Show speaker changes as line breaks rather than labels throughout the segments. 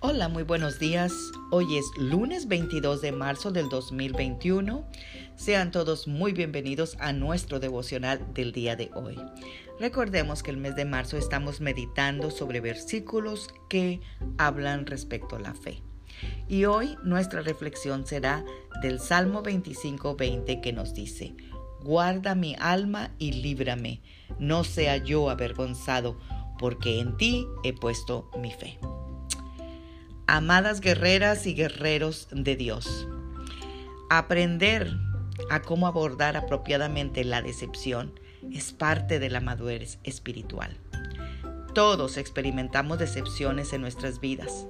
Hola, muy buenos días. Hoy es lunes 22 de marzo del 2021. Sean todos muy bienvenidos a nuestro devocional del día de hoy. Recordemos que el mes de marzo estamos meditando sobre versículos que hablan respecto a la fe. Y hoy nuestra reflexión será del Salmo 25:20 que nos dice, Guarda mi alma y líbrame, no sea yo avergonzado, porque en ti he puesto mi fe amadas guerreras y guerreros de Dios. Aprender a cómo abordar apropiadamente la decepción es parte de la madurez espiritual. Todos experimentamos decepciones en nuestras vidas,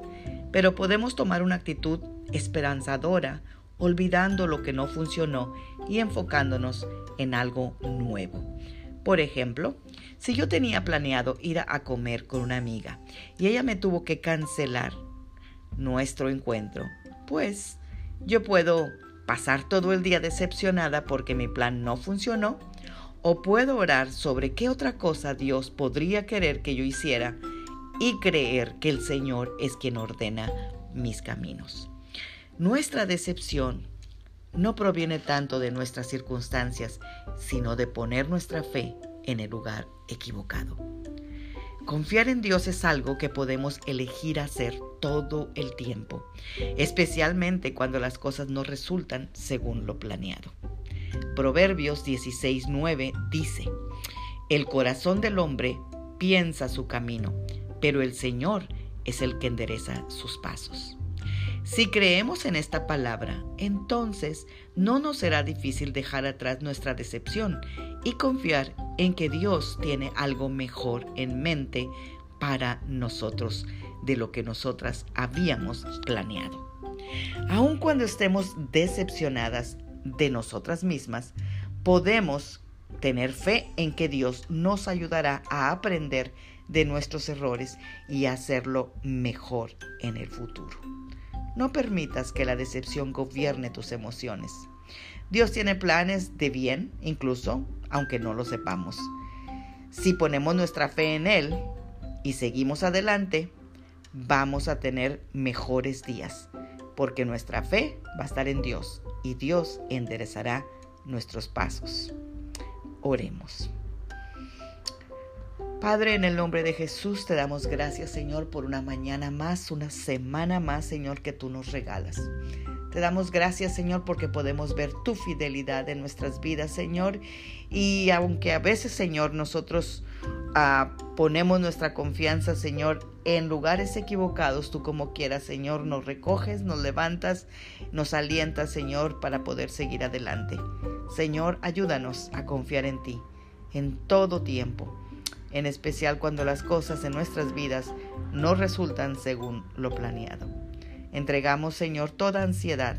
pero podemos tomar una actitud esperanzadora olvidando lo que no funcionó y enfocándonos en algo nuevo. Por ejemplo, si yo tenía planeado ir a comer con una amiga y ella me tuvo que cancelar nuestro encuentro, pues yo puedo pasar todo el día decepcionada porque mi plan no funcionó, o puedo orar sobre qué otra cosa Dios podría querer que yo hiciera y creer que el Señor es quien ordena mis caminos. Nuestra decepción no proviene tanto de nuestras circunstancias, sino de poner nuestra fe en el lugar equivocado. Confiar en Dios es algo que podemos elegir hacer todo el tiempo, especialmente cuando las cosas no resultan según lo planeado. Proverbios 16:9 dice, El corazón del hombre piensa su camino, pero el Señor es el que endereza sus pasos. Si creemos en esta palabra, entonces no nos será difícil dejar atrás nuestra decepción y confiar en que Dios tiene algo mejor en mente para nosotros de lo que nosotras habíamos planeado. Aun cuando estemos decepcionadas de nosotras mismas, podemos tener fe en que Dios nos ayudará a aprender de nuestros errores y hacerlo mejor en el futuro. No permitas que la decepción gobierne tus emociones. Dios tiene planes de bien, incluso aunque no lo sepamos. Si ponemos nuestra fe en Él y seguimos adelante, vamos a tener mejores días, porque nuestra fe va a estar en Dios y Dios enderezará nuestros pasos. Oremos. Padre, en el nombre de Jesús te damos gracias, Señor, por una mañana más, una semana más, Señor, que tú nos regalas. Te damos gracias, Señor, porque podemos ver tu fidelidad en nuestras vidas, Señor. Y aunque a veces, Señor, nosotros ah, ponemos nuestra confianza, Señor, en lugares equivocados, tú como quieras, Señor, nos recoges, nos levantas, nos alientas, Señor, para poder seguir adelante. Señor, ayúdanos a confiar en ti en todo tiempo, en especial cuando las cosas en nuestras vidas no resultan según lo planeado. Entregamos, Señor, toda ansiedad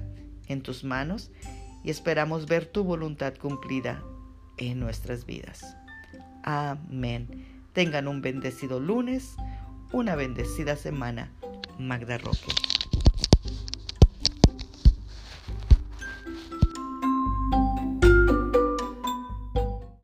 en tus manos y esperamos ver tu voluntad cumplida en nuestras vidas. Amén. Tengan un bendecido lunes, una bendecida semana. Magda Roque.